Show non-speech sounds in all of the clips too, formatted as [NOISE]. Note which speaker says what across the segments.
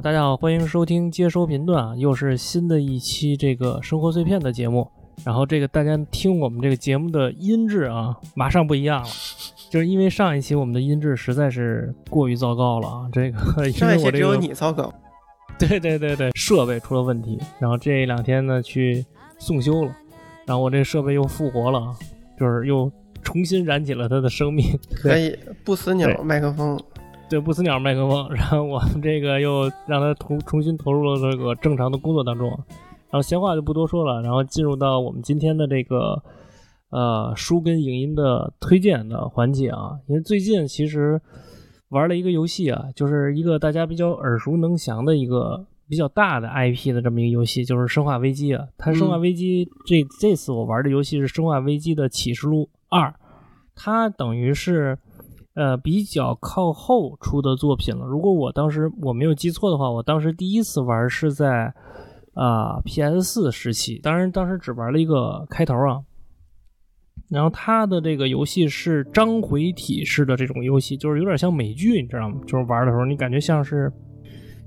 Speaker 1: 啊，大家好，欢迎收听接收频段啊，又是新的一期这个生活碎片的节目。然后这个大家听我们这个节目的音质啊，马上不一样了，就是因为上一期我们的音质实在是过于糟糕了啊。这个
Speaker 2: 上一期只有
Speaker 1: 你
Speaker 2: 糟糕，
Speaker 1: 对对对对，设备出了问题，然后这两天呢去送修了，然后我这设备又复活了，就是又重新燃起了它的生命。
Speaker 2: 可以不死鸟麦克风。
Speaker 1: 对不死鸟麦克风，然后我们这个又让它重重新投入了这个正常的工作当中，然后闲话就不多说了，然后进入到我们今天的这个呃书跟影音的推荐的环节啊，因为最近其实玩了一个游戏啊，就是一个大家比较耳熟能详的一个比较大的 IP 的这么一个游戏，就是《生化危机》啊。它《生化危机》这这次我玩的游戏是《生化危机》的启示录二，它等于是。呃，比较靠后出的作品了。如果我当时我没有记错的话，我当时第一次玩是在啊 PS 四时期，当然当时只玩了一个开头啊。然后它的这个游戏是章回体式的这种游戏，就是有点像美剧，你知道吗？就是玩的时候你感觉像是，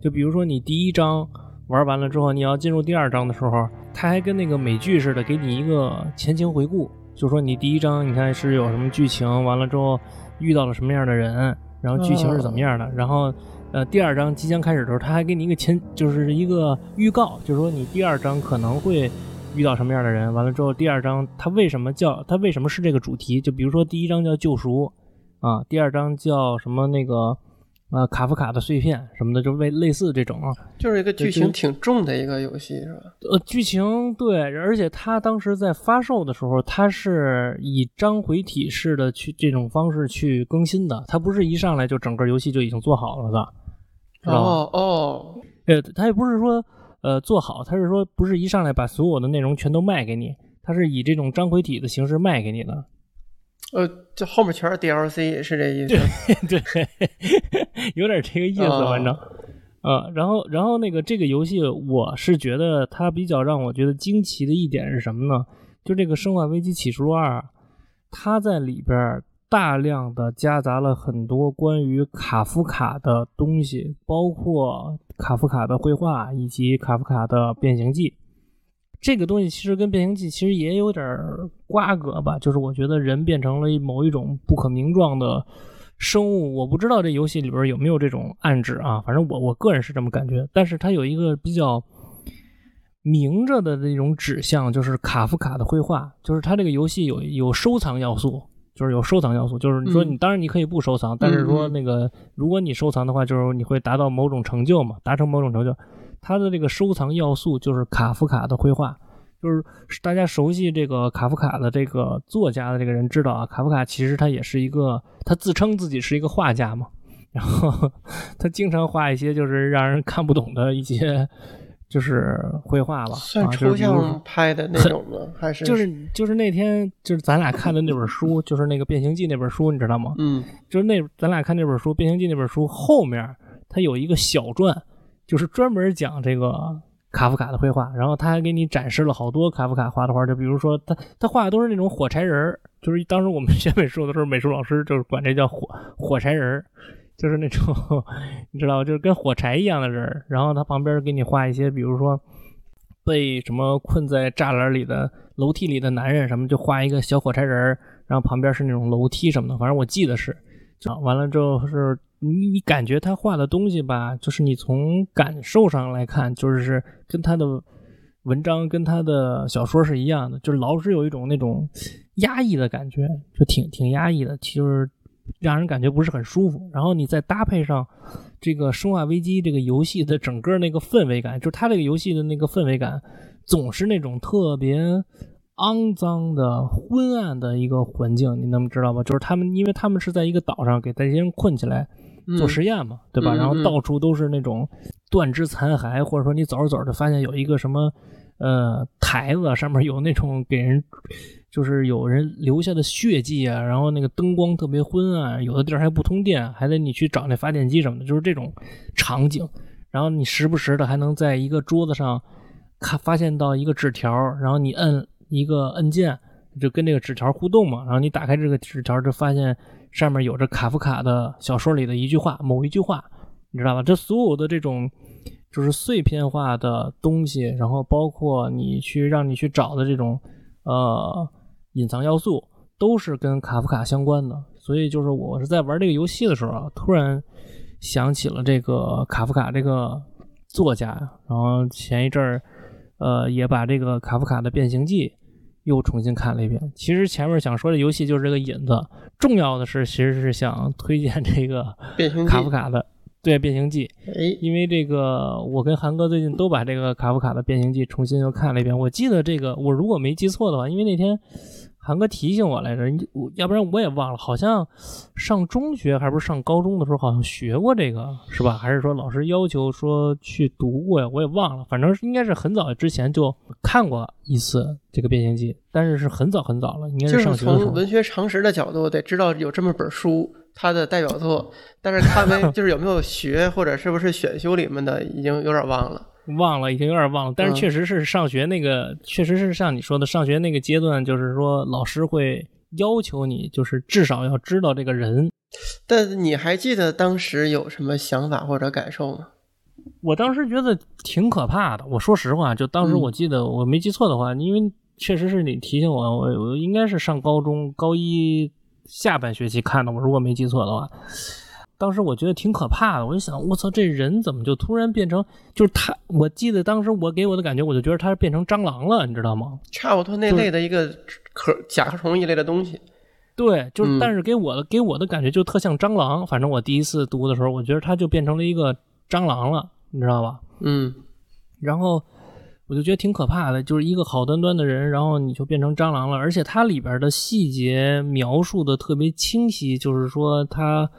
Speaker 1: 就比如说你第一章玩完了之后，你要进入第二章的时候，它还跟那个美剧似的，给你一个前情回顾，就说你第一章你看是有什么剧情，完了之后。遇到了什么样的人，然后剧情是怎么样的，然后，呃，第二章即将开始的时候，他还给你一个前，就是一个预告，就是说你第二章可能会遇到什么样的人。完了之后，第二章它为什么叫它为什么是这个主题？就比如说第一章叫救赎，啊，第二章叫什么那个。啊，卡夫卡的碎片什么的，就类类似这种啊，
Speaker 2: 就是一个剧情挺重的一个游戏，是吧？
Speaker 1: 呃，剧情对，而且它当时在发售的时候，它是以章回体式的去这种方式去更新的，它不是一上来就整个游戏就已经做好了的，知道
Speaker 2: 哦哦，
Speaker 1: 呃，它也不是说呃做好，它是说不是一上来把所有的内容全都卖给你，它是以这种章回体的形式卖给你的。
Speaker 2: 呃，这后面全是 DLC，是这意思？
Speaker 1: 对 [LAUGHS] 对，有点这个意思，反正，啊，然后，然后那个这个游戏，我是觉得它比较让我觉得惊奇的一点是什么呢？就这个《生化危机启示录二》，它在里边大量的夹杂了很多关于卡夫卡的东西，包括卡夫卡的绘画以及卡夫卡的变形记。这个东西其实跟变形记其实也有点瓜葛吧，就是我觉得人变成了某一种不可名状的生物，我不知道这游戏里边有没有这种暗指啊，反正我我个人是这么感觉。但是它有一个比较明着的那种指向，就是卡夫卡的绘画，就是它这个游戏有有收藏要素，就是有收藏要素，就是你说你当然你可以不收藏，但是说那个如果你收藏的话，就是你会达到某种成就嘛，达成某种成就。它的这个收藏要素就是卡夫卡的绘画，就是大家熟悉这个卡夫卡的这个作家的这个人知道啊，卡夫卡其实他也是一个，他自称自己是一个画家嘛，[LAUGHS] 然后他经常画一些就是让人看不懂的一些就是绘画吧，
Speaker 2: 算抽象拍的那种的，还是
Speaker 1: 就是就是那天就是咱俩看的那本书，[LAUGHS] 就是那个变形记那本书，你知道吗？
Speaker 2: 嗯，
Speaker 1: 就是那咱俩看那本书变形记那本书后面它有一个小传。就是专门讲这个卡夫卡的绘画，然后他还给你展示了好多卡夫卡画的画，就比如说他他画的都是那种火柴人儿，就是当时我们学美术的时候，美术老师就是管这叫火火柴人儿，就是那种你知道，就是跟火柴一样的人儿。然后他旁边给你画一些，比如说被什么困在栅栏里的楼梯里的男人什么，就画一个小火柴人儿，然后旁边是那种楼梯什么的，反正我记得是，完了之后是。你你感觉他画的东西吧，就是你从感受上来看，就是跟他的文章跟他的小说是一样的，就是老是有一种那种压抑的感觉，就挺挺压抑的，就是让人感觉不是很舒服。然后你再搭配上这个《生化危机》这个游戏的整个那个氛围感，就是他这个游戏的那个氛围感，总是那种特别肮脏的、昏暗的一个环境，你能知道吗？就是他们，因为他们是在一个岛上给这些人困起来。做实验嘛，对吧？然后到处都是那种断肢残骸，或者说你走着走着发现有一个什么呃台子，上面有那种给人就是有人留下的血迹啊，然后那个灯光特别昏暗，有的地儿还不通电，还得你去找那发电机什么的，就是这种场景。然后你时不时的还能在一个桌子上看发现到一个纸条，然后你摁一个按键就跟这个纸条互动嘛，然后你打开这个纸条就发现。上面有着卡夫卡的小说里的一句话，某一句话，你知道吧？这所有的这种就是碎片化的东西，然后包括你去让你去找的这种呃隐藏要素，都是跟卡夫卡相关的。所以就是我是在玩这个游戏的时候啊，突然想起了这个卡夫卡这个作家呀，然后前一阵儿呃也把这个卡夫卡的《变形记》又重新看了一遍。其实前面想说的游戏就是这个引子，重要的是其实是想推荐这个卡夫卡的对《变形记》，
Speaker 2: 哎，
Speaker 1: 因为这个我跟韩哥最近都把这个卡夫卡的《变形记》重新又看了一遍。我记得这个我如果没记错的话，因为那天韩哥提醒我来着，要不然我也忘了，好像上中学还不是上高中的时候，好像学过这个是吧？还是说老师要求说去读过呀？我也忘了，反正应该是很早之前就看过一次这个《变形记》，但是是很早很早了，应该
Speaker 2: 是
Speaker 1: 上学的时候。
Speaker 2: 从文学常识的角度得知道有这么本书，它的代表作，但是看没 [LAUGHS] 就是有没有学或者是不是选修里面的，已经有点忘了。
Speaker 1: 忘了，已经有点忘了，但是
Speaker 2: 嗯
Speaker 1: 确实是上学那个，确实是像你说的，上学那个阶段，就是说老师会要求你，就是至少要知道这个人。
Speaker 2: 但你还记得当时有什么想法或者感受吗？
Speaker 1: 我当时觉得挺可怕的。我说实话，就当时
Speaker 2: 嗯
Speaker 1: 我记得我没记错的话，因为确实是你提醒我，我我应该是上高中高一下半学期看的，我如果没记错的话。当时我觉得挺可怕的，我就想，我操，这人怎么就突然变成，就是他？我记得当时我给我的感觉，我就觉得他变成蟑螂了，你知道吗？
Speaker 2: 差不多那类的一个壳甲壳虫一类的东西。
Speaker 1: 对，就是，
Speaker 2: 嗯
Speaker 1: 但是给我的、给我的感觉就特像蟑螂。反正我第一次读的时候，我觉得它就变成了一个蟑螂了，你知道吧？
Speaker 2: 嗯
Speaker 1: 然后我就觉得挺可怕的，就是一个好端端的人，然后你就变成蟑螂了。而且它里边的细节描述的特别清晰，就是说他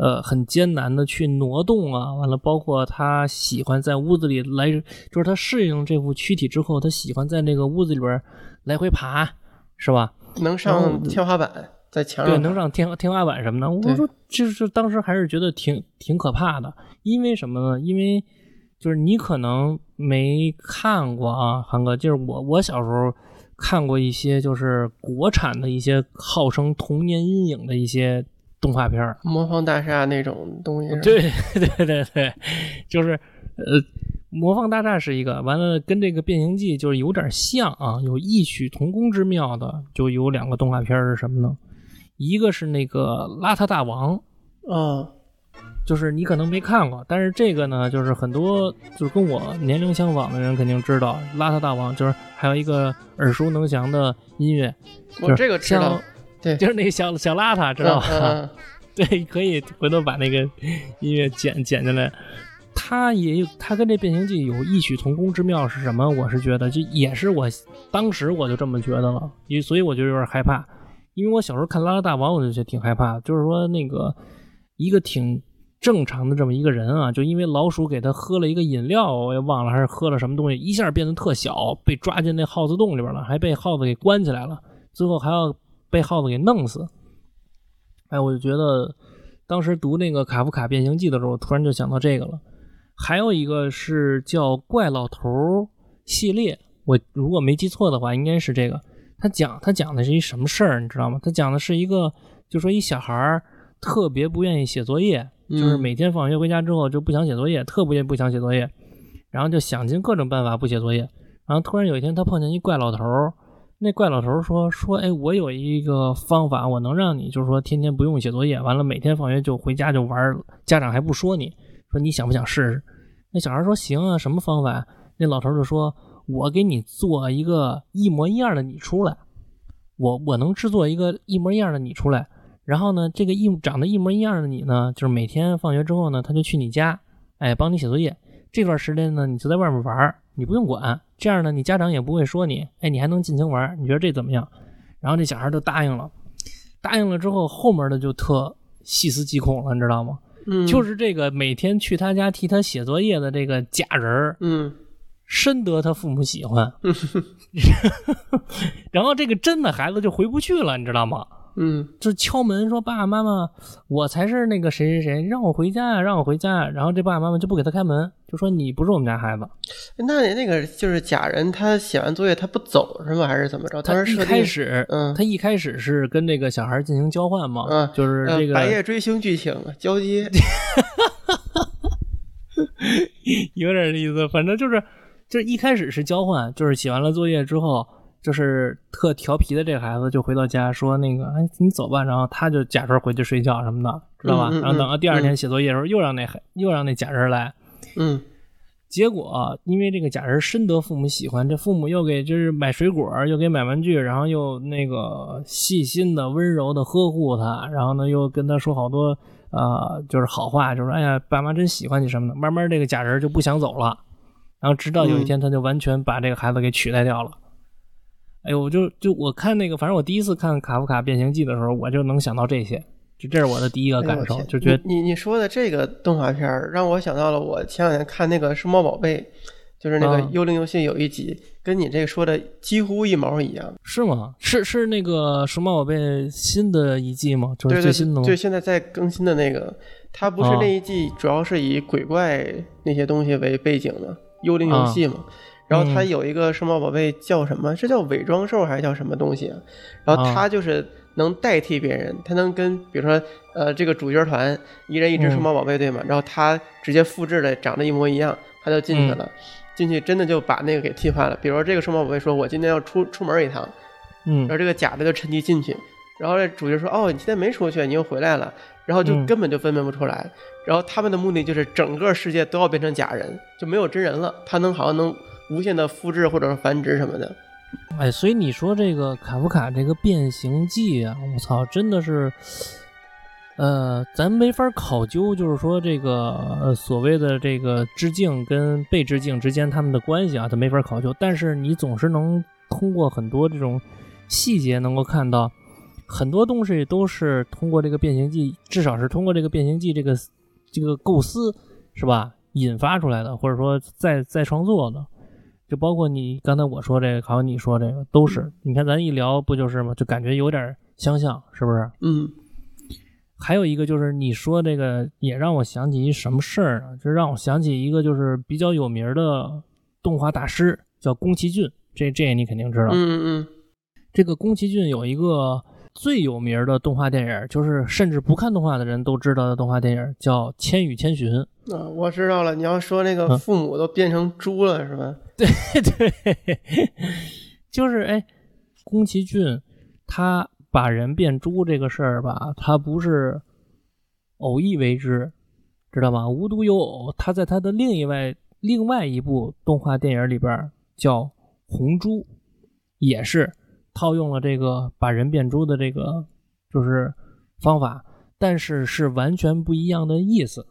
Speaker 1: 呃很艰难的去挪动啊，完了包括他喜欢在屋子里来，就是他适应这副躯体之后，他喜欢在那个屋子里边来回爬，是吧？
Speaker 2: 能上天花板，在墙上对，
Speaker 1: 能上天天花板什么的。我
Speaker 2: 对
Speaker 1: 说，就是当时还是觉得挺挺可怕的，因为什么呢？因为就是你可能没看过啊，韩哥，就是我我小时候看过一些就是国产的一些号称童年阴影的一些动画片儿。
Speaker 2: 魔方大厦那种东西。[LAUGHS]
Speaker 1: 对对对对，就是呃，魔方大厦是一个，完了跟这个变形记就是有点像啊，有异曲同工之妙的，就有两个动画片儿是什么呢？一个是那个邋遢大王，
Speaker 2: 哦，
Speaker 1: 就是你可能没看过，但是这个呢，就是很多就是跟我年龄相仿的人肯定知道，邋遢大王就是还有一个耳熟能详的音乐，
Speaker 2: 我这个知道
Speaker 1: 像，
Speaker 2: 对，
Speaker 1: 就是那个小小邋遢，知道吧？[LAUGHS] 对，可以回头把那个音乐剪剪进来。它也有，它跟这《变形记》有异曲同工之妙是什么？我是觉得，就也是我当时我就这么觉得了，因为所以我就有点害怕，因为我小时候看《拉拉大王》，我就觉得挺害怕的，就是说那个一个挺正常的这么一个人啊，就因为老鼠给他喝了一个饮料，我也忘了还是喝了什么东西，一下变得特小，被抓进那耗子洞里边了，还被耗子给关起来了，最后还要被耗子给弄死。哎，我就觉得当时读那个卡夫卡《变形记》的时候，突然就想到这个了。还有一个是叫《怪老头》系列，我如果没记错的话，应该是这个。他讲他讲的是一什么事儿，你知道吗？他讲的是一个，就说一小孩儿特别不愿意写作业，就是每天放学回家之后就不想写作业，特别不想写作业，然后就想尽各种办法不写作业。然后突然有一天，他碰见一怪老头儿，那怪老头说说，哎，我有一个方法，我能让你就是说天天不用写作业，完了每天放学就回家就玩，家长还不说你，说你想不想试试？那小孩说行啊，什么方法？那老头就说，我给你做一个一模一样的你出来，我我能制作一个一模一样的你出来。然后呢，这个一长得一模一样的你呢，就是每天放学之后呢，他就去你家，哎，帮你写作业。这段时间呢，你就在外面玩，你不用管。这样呢，你家长也不会说你，哎，你还能尽情玩。你觉得这怎么样？然后这小孩就答应了。答应了之后，后面的就特细思极恐了，你知道吗？
Speaker 2: 嗯，
Speaker 1: 就是这个每天去他家替他写作业的这个假人儿，
Speaker 2: 嗯
Speaker 1: 深得他父母喜欢。[LAUGHS] 然后这个真的孩子就回不去了，你知道吗？
Speaker 2: 嗯
Speaker 1: 就敲门说：“爸爸妈妈，我才是那个谁谁谁，让我回家呀，让我回家呀。”然后这爸爸妈妈就不给他开门，就说：“你不是我们家孩子。
Speaker 2: 那你那个就是假人，他写完作业他不走是吗？还是怎么着？”
Speaker 1: 他一开始，
Speaker 2: 嗯
Speaker 1: 他一开始是跟这个小孩进行交换嘛，
Speaker 2: 嗯
Speaker 1: 就是这个
Speaker 2: 呃白夜追星剧情交接，[LAUGHS]
Speaker 1: 有点意思。反正就是，就是一开始是交换，就是写完了作业之后，就是特调皮的这个孩子就回到家说那个，哎，你走吧。然后他就假装回去睡觉什么的，知道吧？然后等到第二天写作业的时候，又让那孩又让那假人来。
Speaker 2: 嗯
Speaker 1: 结果因为这个假人深得父母喜欢，这父母又给就是买水果，又给买玩具，然后又那个细心的、温柔的呵护他，然后呢又跟他说好多呃就是好话，就说哎呀爸妈真喜欢你什么的。慢慢这个假人就不想走了，然后直到有一天他就完全把这个孩子给取代掉了。哎呦，我就就我看那个，反正我第一次看《卡夫卡变形记》的时候，我就能想到这些，就这是我的第一个感受，就觉得
Speaker 2: 你你你说的这个动画片儿让我想到了我前两天看那个《数码宝贝》，就是那个
Speaker 1: 啊
Speaker 2: 幽灵游戏有一集，跟你这个说的几乎一毛一样。
Speaker 1: 是吗？是是那个数码宝贝新的一季吗？就是
Speaker 2: 对对
Speaker 1: 最新的吗？
Speaker 2: 对，现在在更新的那个，它不是
Speaker 1: 啊
Speaker 2: 那一季主要是以鬼怪那些东西为背景的幽灵游戏嘛。然后它
Speaker 1: 嗯
Speaker 2: 有一个数码宝贝叫什么？是叫伪装兽还是叫什么东西啊？然后他就是能代替别人，他能跟比如说呃这个主角团一人一只
Speaker 1: 嗯
Speaker 2: 数码宝贝对吗？然后他直接复制的长得一模一样，他就进去了。
Speaker 1: 嗯
Speaker 2: 进去真的就把那个给替换了。比如说这个数码宝贝说：“我今天要出出门一趟。”
Speaker 1: 嗯
Speaker 2: 然后这个假的就趁机进去，然后这主角说：“哦，你今天没出去，你又回来了。”然后就
Speaker 1: 嗯
Speaker 2: 根本就分辨不出来。然后他们的目的就是整个世界都要变成假人，就没有真人了。他能好像能无限的复制或者是繁殖什么的。
Speaker 1: 哎，所以你说这个卡夫卡这个变形记啊，我操，真的是，呃，咱没法考究，就是说这个呃所谓的这个致敬跟被致敬之间他们的关系啊，他没法考究。但是你总是能通过很多这种细节能够看到，很多东西都是通过这个变形记，至少是通过这个变形记这个这个构思是吧引发出来的，或者说再再创作的。就包括你刚才我说这个，还有你说这个，都是。你看咱一聊不就是吗？就感觉有点相像，是不是？
Speaker 2: 嗯
Speaker 1: 还有一个就是你说这个，也让我想起一什么事儿呢？就让我想起一个就是比较有名的动画大师，叫宫崎骏。这这你肯定知道。
Speaker 2: 嗯嗯
Speaker 1: 这个宫崎骏有一个最有名的动画电影，就是甚至不看动画的人都知道的动画电影，叫《千与千寻》。
Speaker 2: 嗯啊，我知道了。你要说那个
Speaker 1: 嗯
Speaker 2: 父母都变成猪了是吧？
Speaker 1: 对 [LAUGHS] 对，[LAUGHS] 就是哎，宫崎骏他把人变猪这个事儿吧，他不是偶一为之，知道吗？无独有偶，他在他的另一外另外一部动画电影里边叫《红猪》，也是套用了这个把人变猪的这个就是方法，但是是完全不一样的意思。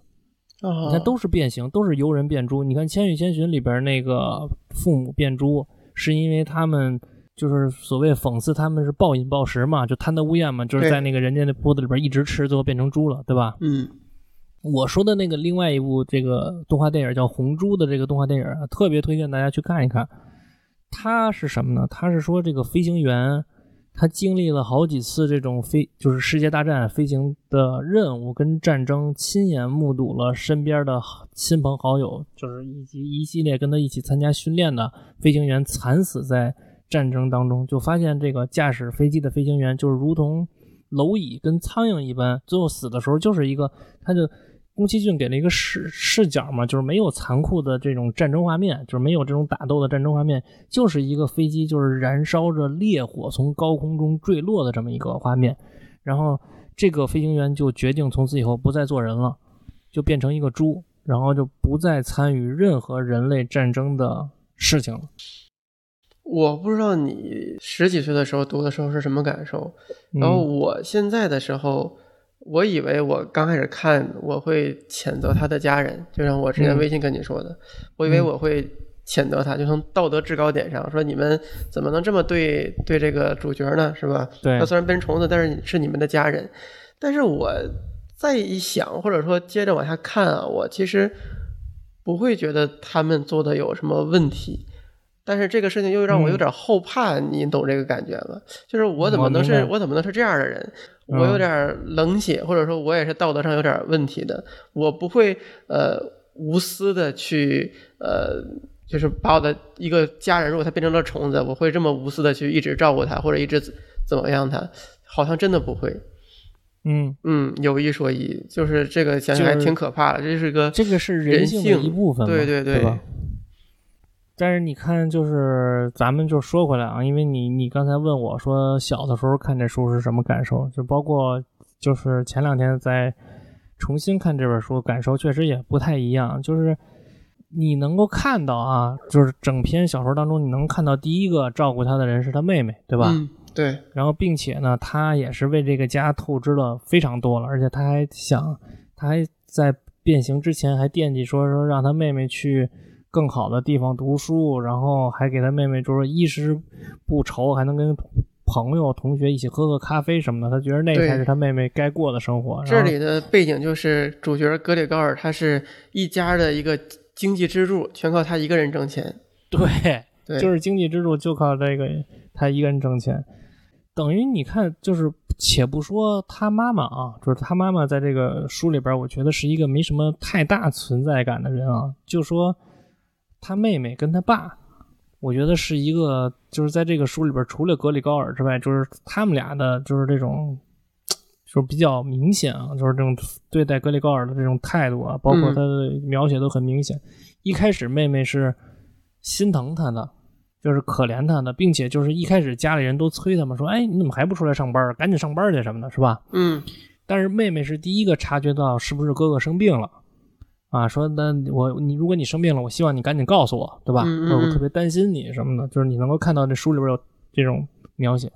Speaker 2: 啊，
Speaker 1: 你看都是变形，都是由人变猪。你看《千与千寻》里边那个父母变猪，是因为他们就是所谓讽刺他们是暴饮暴食嘛，就贪得无厌嘛，就是在那个人家的锅子里边一直吃，最后变成猪了，对吧？
Speaker 2: 嗯
Speaker 1: 我说的那个另外一部这个动画电影叫《红猪》的这个动画电影啊，特别推荐大家去看一看。它是什么呢？它是说这个飞行员他经历了好几次这种飞就是世界大战飞行的任务跟战争，亲眼目睹了身边的亲朋好友，就是以及一系列跟他一起参加训练的飞行员惨死在战争当中，就发现这个驾驶飞机的飞行员就是如同蝼蚁跟苍蝇一般，最后死的时候就是一个，他就宫崎骏给了一个视视角嘛，就是没有残酷的这种战争画面，就是没有这种打斗的战争画面，就是一个飞机就是燃烧着烈火从高空中坠落的这么一个画面。然后这个飞行员就决定从此以后不再做人了，就变成一个猪，然后就不再参与任何人类战争的事情了。
Speaker 2: 我不知道你十几岁的时候读的时候是什么感受，然后
Speaker 1: 嗯
Speaker 2: 我现在的时候，我以为我刚开始看我会谴责他的家人，就像我之前
Speaker 1: 嗯
Speaker 2: 微信跟你说的，我以为
Speaker 1: 嗯
Speaker 2: 我会谴责他，就从道德制高点上说你们怎么能这么对对这个主角呢？是吧？
Speaker 1: 对
Speaker 2: 他虽然变成虫子，但是是你们的家人。但是我再一想，或者说接着往下看啊，我其实不会觉得他们做的有什么问题。但是这个事情又让我有点后怕，你懂这个感觉吗？就是我怎么能是
Speaker 1: 嗯我
Speaker 2: 我怎么能是这样的人？
Speaker 1: 嗯
Speaker 2: 我有点冷血，或者说我也是道德上有点问题的。我不会呃无私的去呃，就是把我的一个家人，如果他变成了虫子，我会这么无私的去一直照顾他，或者一直怎怎么样他？好像真的不会。
Speaker 1: 嗯，
Speaker 2: 嗯，有一说一，就是这个想想还挺可怕的，这是个
Speaker 1: 这个是人性的一部分，
Speaker 2: 对对对？
Speaker 1: 但是你看，就是咱们就说回来啊，因为你你刚才问我说小的时候看这书是什么感受，就包括就是前两天在重新看这本书，感受确实也不太一样。就是你能够看到啊，就是整篇小说当中，你能看到第一个照顾他的人是他妹妹，对吧？
Speaker 2: 嗯，对，
Speaker 1: 然后并且呢，他也是为这个家透支了非常多了，而且他还想，他还在变形之前还惦记说说让他妹妹去更好的地方读书，然后还给他妹妹就是衣食不愁，还能跟朋友同学一起喝喝咖啡什么的，他觉得那才是他妹妹该过的生活。
Speaker 2: 这里的背景就是主角格里高尔他是一家的一个经济支柱，全靠他一个人挣钱。[LAUGHS]
Speaker 1: 对，
Speaker 2: 对，
Speaker 1: 就是经济支柱就靠这个他一个人挣钱，等于你看，就是且不说他妈妈啊，就是他妈妈在这个书里边，我觉得是一个没什么太大存在感的人啊。就说他妹妹跟他爸，我觉得是一个，就是在这个书里边，除了格里高尔之外，就是他们俩的，就是这种。就是比较明显啊，就是这种对待格里高尔的这种态度啊，包括
Speaker 2: 嗯
Speaker 1: 他的描写都很明显。一开始妹妹是心疼他的，就是可怜他的，并且就是一开始家里人都催他们说：“哎，你怎么还不出来上班？赶紧上班去什么的，是吧
Speaker 2: 嗯，？”
Speaker 1: 但是妹妹是第一个察觉到是不是哥哥生病了，啊，说那我你如果你生病了，我希望你赶紧告诉我，对吧？我特别担心你什么的，就是你能够看到这书里边有这种描写。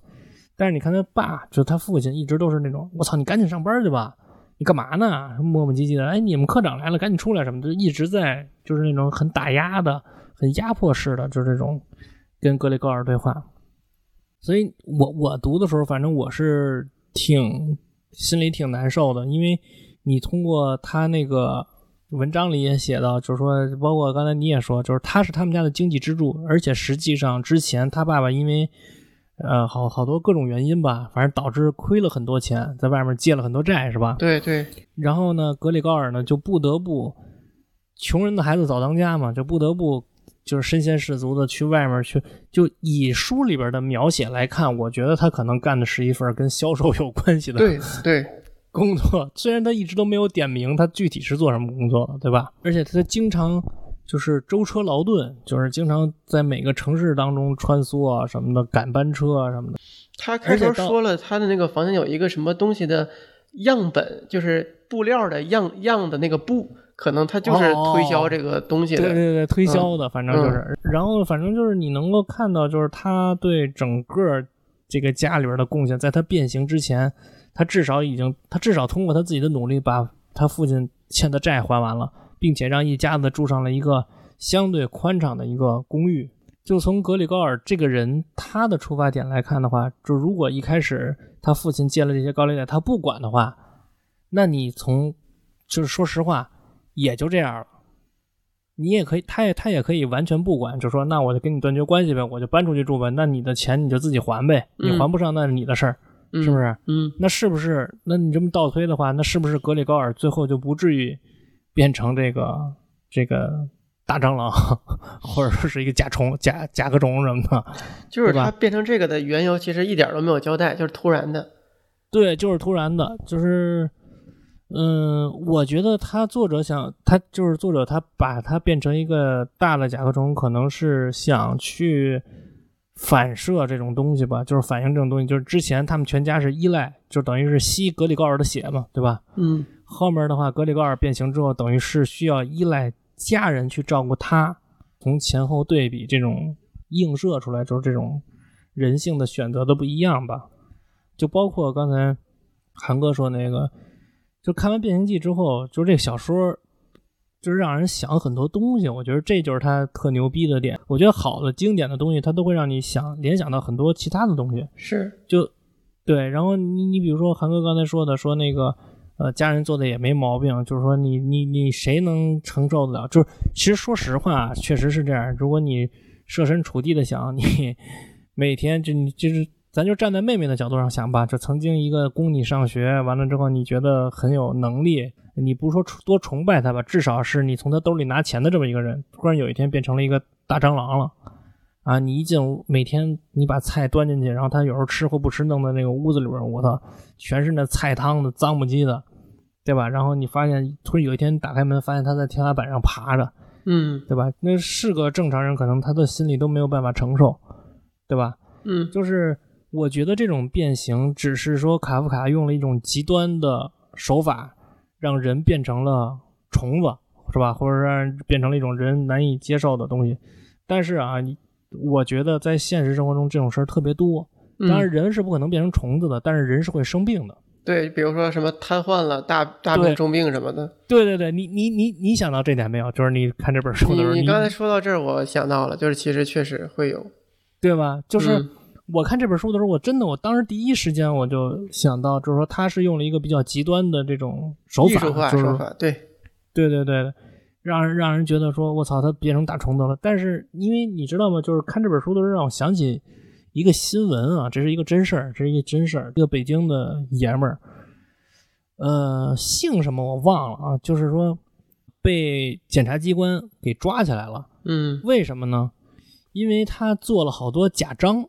Speaker 1: 但是你看他爸，就是他父亲，一直都是那种我操，你赶紧上班去吧，你干嘛呢？磨磨唧唧的，哎，你们科长来了，赶紧出来什么的，就一直在就是那种很打压的、很压迫式的，就是这种跟格雷高尔对话。所以我我读的时候，反正我是挺心里挺难受的，因为你通过他那个文章里也写到，就是说，包括刚才你也说，就是他是他们家的经济支柱，而且实际上之前他爸爸因为呃好好多各种原因吧，反正导致亏了很多钱，在外面借了很多债，是吧？
Speaker 2: 对对，
Speaker 1: 然后呢，格里高尔呢就不得不，穷人的孩子早当家嘛，就不得不就是身先士卒的去外面去。就以书里边的描写来看，我觉得他可能干的是一份跟销售有关系的
Speaker 2: 对对，
Speaker 1: 工作，虽然他一直都没有点名他具体是做什么工作的，对吧？而且他经常就是舟车劳顿，就是经常在每个城市当中穿梭啊什么的，赶班车啊什么的。
Speaker 2: 他开头说了他的那个房间有一个什么东西的样本，就是布料的样样的那个布，可能他就是推销这个东西的。
Speaker 1: 对对对，推销的，反正就是，然后反正就是你能够看到，就是他对整个这个家里边的贡献，在他变形之前，他至少已经，他至少通过他自己的努力，把他父亲欠的债还完了，并且让一家子住上了一个相对宽敞的一个公寓。就从格里高尔这个人他的出发点来看的话，就如果一开始他父亲借了这些高利贷，他不管的话，那你从就是说实话，也就这样了。你也可以，他也他也可以完全不管，就说那我就跟你断绝关系呗，我就搬出去住呗。那你的钱你就自己还呗，你
Speaker 2: 嗯
Speaker 1: 还不上那是你的事儿，
Speaker 2: 嗯
Speaker 1: 是不是？
Speaker 2: 嗯，
Speaker 1: 那是不是？那你这么倒推的话，那是不是格里高尔最后就不至于变成这个这个大蟑螂，[LAUGHS] 或者说是一个甲虫、甲甲壳虫什么的？
Speaker 2: 就是他变成这个的缘由，其实一点都没有交代，就是突然的。
Speaker 1: 对，就是突然的，就是，嗯，我觉得他作者想，他就是作者，他把它变成一个大的甲壳虫，可能是想去反射这种东西吧，就是反映这种东西。就是之前他们全家是依赖，就等于是吸格里高尔的血嘛，对吧？
Speaker 2: 嗯
Speaker 1: 后面的话，格里高尔变形之后，等于是需要依赖家人去照顾他，从前后对比这种映射出来，就是这种人性的选择的不一样吧。就包括刚才韩哥说那个，就看完《变形记》之后，就是这个小说，就是让人想很多东西。我觉得这就是他特牛逼的点。我觉得好的经典的东西，它都会让你想联想到很多其他的东西。
Speaker 2: 是，
Speaker 1: 就对，然后你你比如说韩哥刚才说的，说那个呃家人做的也没毛病，就是说你你你谁能承受得了？就是其实说实话，确实是这样。如果你设身处地的想，你 [LAUGHS] 每天就你就是咱就站在妹妹的角度上想吧，就曾经一个供你上学，完了之后你觉得很有能力，你不说多崇拜他吧，至少是你从他兜里拿钱的这么一个人，突然有一天变成了一个大蟑螂了。啊，你一进屋，每天你把菜端进去，然后他有时候吃或不吃，弄到那个屋子里边，我操，全是那菜汤子，脏不唧的，对吧？然后你发现突然有一天打开门，发现他在天花板上爬着，
Speaker 2: 嗯
Speaker 1: 对吧？那是个正常人，可能他的心里都没有办法承受，对吧？
Speaker 2: 嗯
Speaker 1: 就是我觉得这种变形，只是说卡夫卡用了一种极端的手法，让人变成了虫子，是吧？或者让人变成了一种人难以接受的东西。但是啊，你我觉得在现实生活中这种事儿特别多。
Speaker 2: 嗯，
Speaker 1: 当然，人是不可能变成虫子的，但是人是会生病的。
Speaker 2: 对，比如说什么瘫痪了、大大病、重病什么的。
Speaker 1: 对对对，你你你你想到这点没有？就是你看这本书的时候，
Speaker 2: 你你刚才说到这儿，我想到了，就是其实确实会有，
Speaker 1: 对吧？就是。
Speaker 2: 嗯
Speaker 1: 我看这本书的时候，我真的，我当时第一时间我就想到，就是说他是用了一个比较极端的这种手法，就是
Speaker 2: 手法，对，
Speaker 1: 对对对，让人让人觉得说，我操，他变成大虫子了。但是因为你知道吗？就是看这本书的时候，让我想起一个新闻啊，这是一个真事儿，这是一个真事儿。一个北京的爷们儿，呃，姓什么我忘了啊，就是说被检察机关给抓起来了。
Speaker 2: 嗯
Speaker 1: 为什么呢？因为他做了好多假章，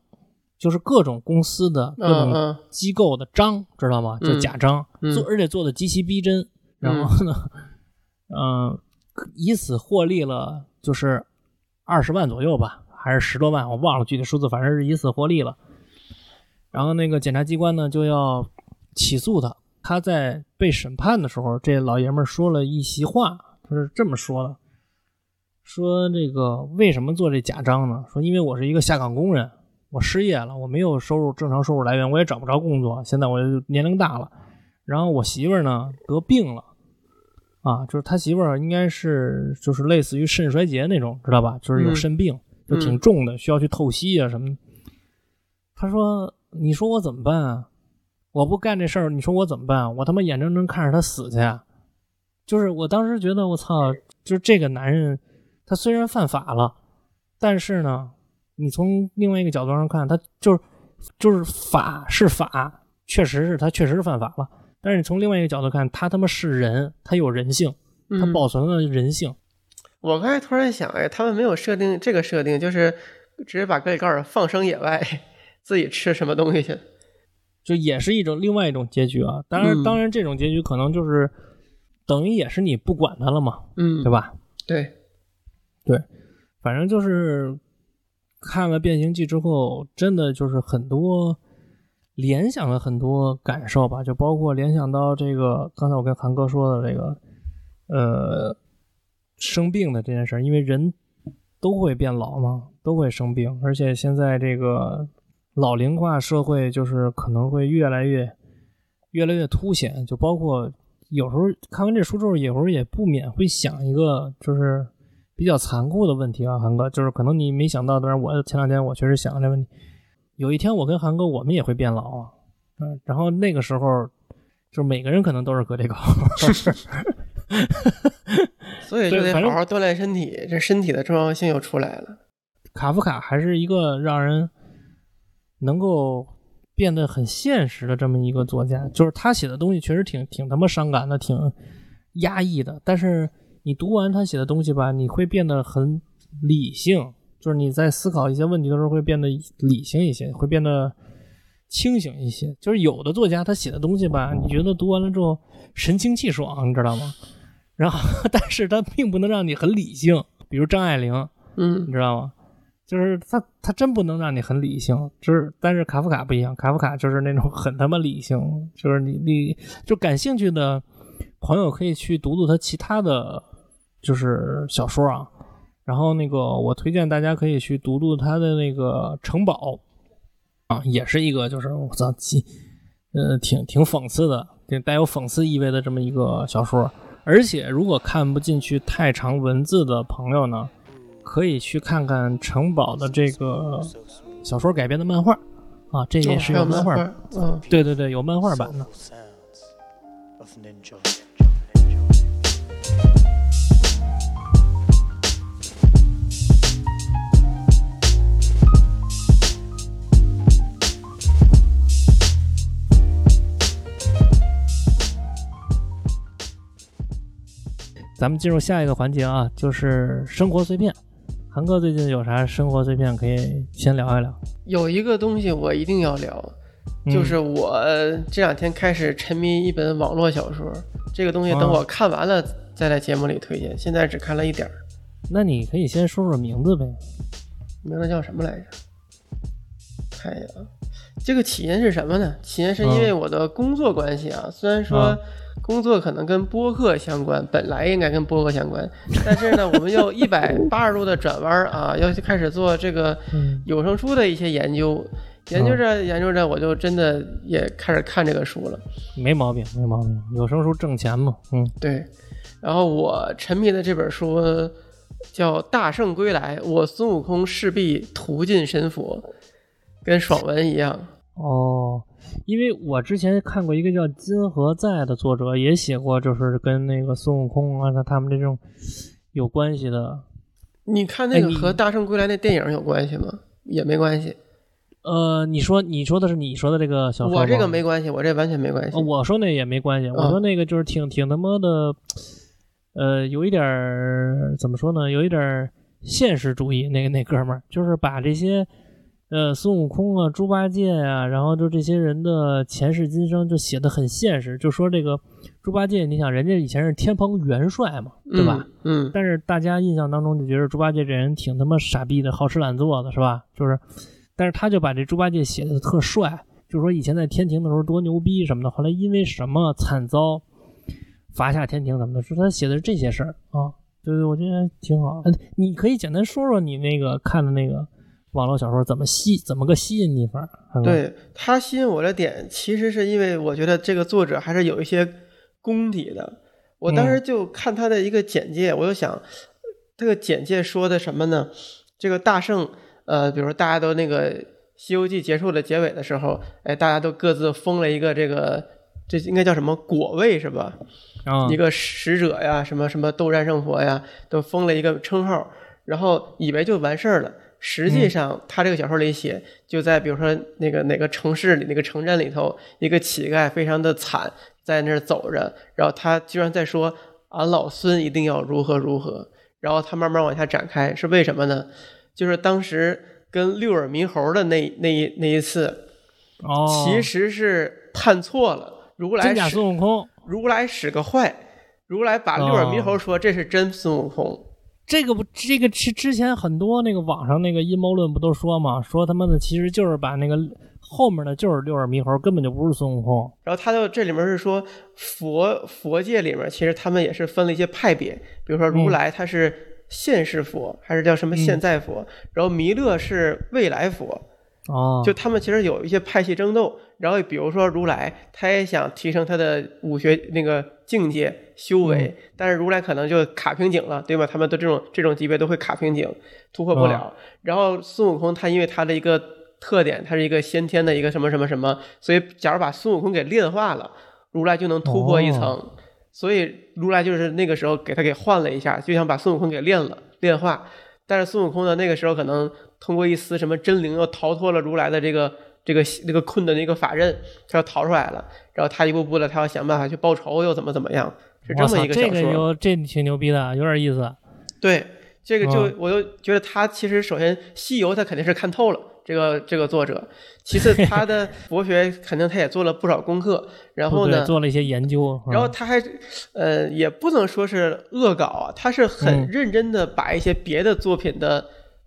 Speaker 1: 就是各种公司的各种机构的章，知道吗？就
Speaker 2: 嗯
Speaker 1: 假章，
Speaker 2: 嗯
Speaker 1: 做而且做的极其逼真。然后呢，嗯、以此获利了，就是二十万左右吧，还是十多万，我忘了具体数字，反正是以此获利了。然后那个检察机关呢就要起诉他。他在被审判的时候，这老爷们儿说了一席话，他是这么说的：说这个为什么做这假章呢？说因为我是一个下岗工人，我失业了，我没有收入正常收入来源，我也找不着工作。现在我年龄大了，然后我媳妇儿呢得病了，啊，就是他媳妇儿应该是就是类似于肾衰竭那种，知道吧？就是有
Speaker 2: 嗯
Speaker 1: 肾病，就挺重的，需要去透析啊什么。他说：“你说我怎么办啊？我不干这事儿，你说我怎么办？我他妈眼睁睁看着他死去啊！就是我当时觉得我操，就是这个男人，他虽然犯法了，但是呢，你从另外一个角度上看，他就是就是法是法，确实是他确实是犯法了。但是你从另外一个角度看，他他妈是人，他有人性，他
Speaker 2: 嗯
Speaker 1: 保存了人性。
Speaker 2: 我刚才突然想，哎，他们没有设定这个设定，就是直接把格里高尔放生野外，[LAUGHS] 自己吃什么东西去。
Speaker 1: 就也是一种另外一种结局啊。当然，
Speaker 2: 嗯
Speaker 1: 当然这种结局可能就是等于也是你不管他了嘛，
Speaker 2: 嗯，
Speaker 1: 对吧？
Speaker 2: 对对，
Speaker 1: 反正就是看了《变形记》之后，真的就是很多联想了很多感受吧，就包括联想到这个刚才我跟韩哥说的这个呃生病的这件事儿，因为人都会变老嘛，都会生病，而且现在这个老龄化社会就是可能会越来越越来越凸显，就包括有时候看完这书之后，有时候也不免会想一个就是比较残酷的问题啊，韩哥，就是可能你没想到，但是我前两天我确实想这问题。有一天我跟韩哥我们也会变老啊，嗯，然后那个时候就是每个人可能都是格里高，
Speaker 2: 所以就得好好锻炼身体，这身体的重要性又出来了。
Speaker 1: 卡夫卡还是一个让人能够变得很现实的这么一个作家，就是他写的东西确实挺挺他妈伤感的，挺压抑的。但是你读完他写的东西吧，你会变得很理性，就是你在思考一些问题的时候会变得理性一些，会变得清醒一些。就是有的作家他写的东西吧，你觉得读完了之后神清气爽，你知道吗？然后，[LAUGHS] 但是他并不能让你很理性，比如张爱玲，
Speaker 2: 嗯
Speaker 1: 你知道吗？就是他，他真不能让你很理性，就是但是卡夫卡不一样，卡夫卡就是那种 [LAUGHS] 很他妈理性，就是你你就感兴趣的朋友可以去读读他其他的就是小说啊，然后那个我推荐大家可以去读读他的那个《城堡》啊，也是一个就是我操，极呃挺挺讽刺的，挺带有讽刺意味的这么一个小说，而且如果看不进去太长文字的朋友呢。可以去看看城堡的这个小说改编的漫画啊，这也是
Speaker 2: 有
Speaker 1: 漫画，
Speaker 2: 画，嗯，
Speaker 1: 对对对，有漫画版的。咱们进入下一个环节啊，就是生活碎片。韩哥最近有啥生活碎片可以先聊一聊？
Speaker 2: 有一个东西我一定要聊，
Speaker 1: 嗯
Speaker 2: 就是我这两天开始沉迷一本网络小说，这个东西等
Speaker 1: 啊
Speaker 2: 我看完了再在节目里推荐，现在只看了一点儿。
Speaker 1: 那你可以先说说名字呗。
Speaker 2: 名字叫什么来着？看一眼啊，这个起因是什么呢？起因是因为我的工作关系啊，虽然说
Speaker 1: 嗯
Speaker 2: 工作可能跟播客相关，本来应该跟播客相关，[LAUGHS] 但是呢，我们要一百八十度的转弯啊，要去开始做这个
Speaker 1: 嗯
Speaker 2: 有声书的一些研究。研究着研究着，我就真的也开始看这个书了。
Speaker 1: 没毛病，没毛病，有声书挣钱嘛。嗯
Speaker 2: 对，然后我沉迷的这本书叫《大圣归来》，我孙悟空势必屠尽神佛，跟爽文一样。
Speaker 1: 哦，因为我之前看过一个叫金河在的作者，也写过，就是跟那个孙悟空啊，他他们这种有关系的。
Speaker 2: 你看那个和《大圣归来》那电影有关系吗？也没关系。
Speaker 1: 呃，你说你说的是你说的这个小说吗
Speaker 2: 我这个没关系，我这完全没关系
Speaker 1: 呃。我说那也没关系，我
Speaker 2: 啊
Speaker 1: 说那个就是挺挺他妈的，呃，有一点儿怎么说呢？有一点儿现实主义。那个那哥们儿就是把这些呃孙悟空啊、猪八戒啊，然后就这些人的前世今生就写的很现实。就说这个猪八戒，你想人家以前是天蓬元帅嘛，对吧？
Speaker 2: 嗯？嗯，
Speaker 1: 但是大家印象当中就觉得猪八戒这人挺他妈傻逼的，好吃懒做的，是吧？就是，但是他就把这猪八戒写的特帅，就说以前在天庭的时候多牛逼什么的，后来因为什么惨遭罚下天庭什么的，说他写的是这些事儿啊。对对，我觉得挺好。呃你可以简单说说你那个看的那个网络小说怎么吸，怎么个吸引你法
Speaker 2: 对他吸引我的点，其实是因为我觉得这个作者还是有一些功底的。我当时就看他的一个简介，我就想，这个简介说的什么呢？这个大圣，呃，比如说大家都那个《西游记》结束的结尾的时候，哎，大家都各自封了一个这个，这应该叫什么果位是吧？
Speaker 1: 啊
Speaker 2: 一个使者呀，什么什么斗战胜佛呀，都封了一个称号，然后以为就完事儿了。实际上，他这个小说里写，就在比如说那个哪个城市里、那个城镇里头，一个乞丐非常的惨，在那儿走着，然后他居然在说：“俺老孙一定要如何如何。”然后他慢慢往下展开，是为什么呢？就是当时跟六耳猕猴的那那一那一次，
Speaker 1: 哦，
Speaker 2: 其实是判错了，如来使
Speaker 1: 孙悟空。
Speaker 2: 如来使个坏，如来把六耳猕猴说这是真孙悟空。
Speaker 1: 这个不，这个之之前很多那个网上那个阴谋论不都说嘛，说他妈的其实就是把那个后面的就是六耳猕猴，根本就不是孙悟空。
Speaker 2: 然后他就这里面是说佛佛界里面，其实他们也是分了一些派别，比如说如来他是现世佛，还是叫什么现在佛，然后弥勒是未来佛，
Speaker 1: 哦，
Speaker 2: 就他们其实有一些派系争斗。然后比如说如来，他也想提升他的武学那个境界修为，但是如来可能就卡瓶颈了，对吧？他们的这种这种级别都会卡瓶颈，突破不了。然后孙悟空他因为他的一个特点，他是一个先天的一个什么什么什么，所以假如把孙悟空给炼化了，如来就能突破一层。所以如来就是那个时候给他给换了一下，就想把孙悟空给炼了炼化。但是孙悟空呢，那个时候可能通过一丝什么真灵，又逃脱了如来的这个这个那个困的那个法刃，他要逃出来了。然后他一步步的，他要想办法去报仇，又怎么怎么样，是这么一个小
Speaker 1: 这个
Speaker 2: 说。
Speaker 1: 有这挺牛逼的，有点意思。
Speaker 2: 对，这个就
Speaker 1: 嗯
Speaker 2: 我就觉得他其实首先西游他肯定是看透了这个这个作者，其次 [LAUGHS] 他的佛学肯定他也做了不少功课，然后呢，
Speaker 1: 做了一些研究，嗯
Speaker 2: 然后他还呃也不能说是恶搞啊，他是很
Speaker 1: 嗯
Speaker 2: 认真的把一些别的作品的、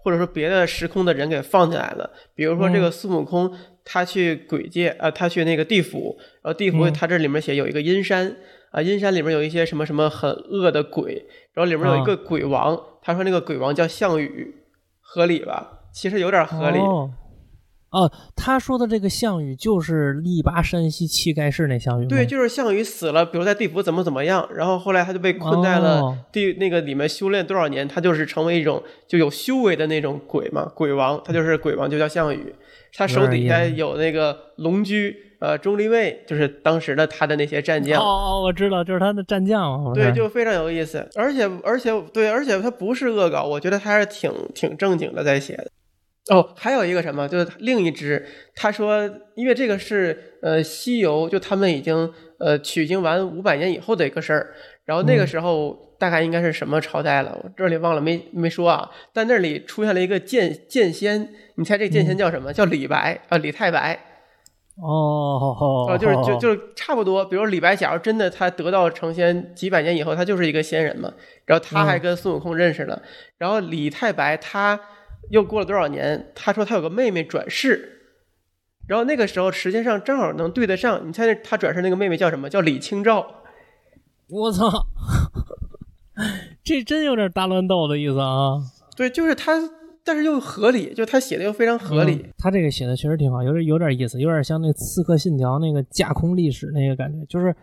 Speaker 2: 或者说别的时空的人给放进来了，比如说这
Speaker 1: 嗯
Speaker 2: 个孙悟空。他去鬼界啊、呃，他去那个地府，然后地府
Speaker 1: 嗯
Speaker 2: 他这里面写有一个阴山啊，阴山里面有一些什么什么很恶的鬼，然后里面有一
Speaker 1: 啊
Speaker 2: 个鬼王，他说那个鬼王叫项羽，合理吧？其实有点合理。
Speaker 1: 哦哦，他说的这个项羽就是力拔山兮气盖世那项羽？
Speaker 2: 对，就是项羽死了，比如在地府怎么怎么样，然后后来他就被困在了
Speaker 1: 哦
Speaker 2: 地、那个里面修炼多少年，他就是成为一种就有修为的那种鬼嘛，鬼王，他就是鬼王，就叫项羽。他手底下
Speaker 1: 有
Speaker 2: 那个龙驹，呃，钟离昧，就是当时的他的那些战将。
Speaker 1: 哦哦，我知道，就是他的战将
Speaker 2: 对，就非常有意思，而且而且对，而且他不是恶搞，我觉得他还是挺挺正经的在写的。哦，还有一个什么，就是另一支，他说，因为这个是呃西游，就他们已经呃取经完五百年以后的一个事儿，然后那个时候大概应该是什么朝代了？我这里忘了没没说啊。但那里出现了一个剑剑仙，你猜这剑仙叫什么？叫李白啊，李太白。
Speaker 1: 哦
Speaker 2: 哦，就是就就是差不多。比如李白，假如真的他得道成仙，几百年以后他就是一个仙人嘛。然后他还跟孙悟空认识了。然后李太白他又过了多少年？他说他有个妹妹转世，然后那个时候时间上正好能对得上。你猜他转世那个妹妹叫什么？叫李清照。
Speaker 1: 我操，[LAUGHS] 这真有点大乱斗的意思啊！
Speaker 2: 对，就是他，但是又合理，就他写的又非常合理。
Speaker 1: 嗯他这个写的确实挺好，有点有点意思，有点像那《刺客信条》那个架空历史那个感觉，就是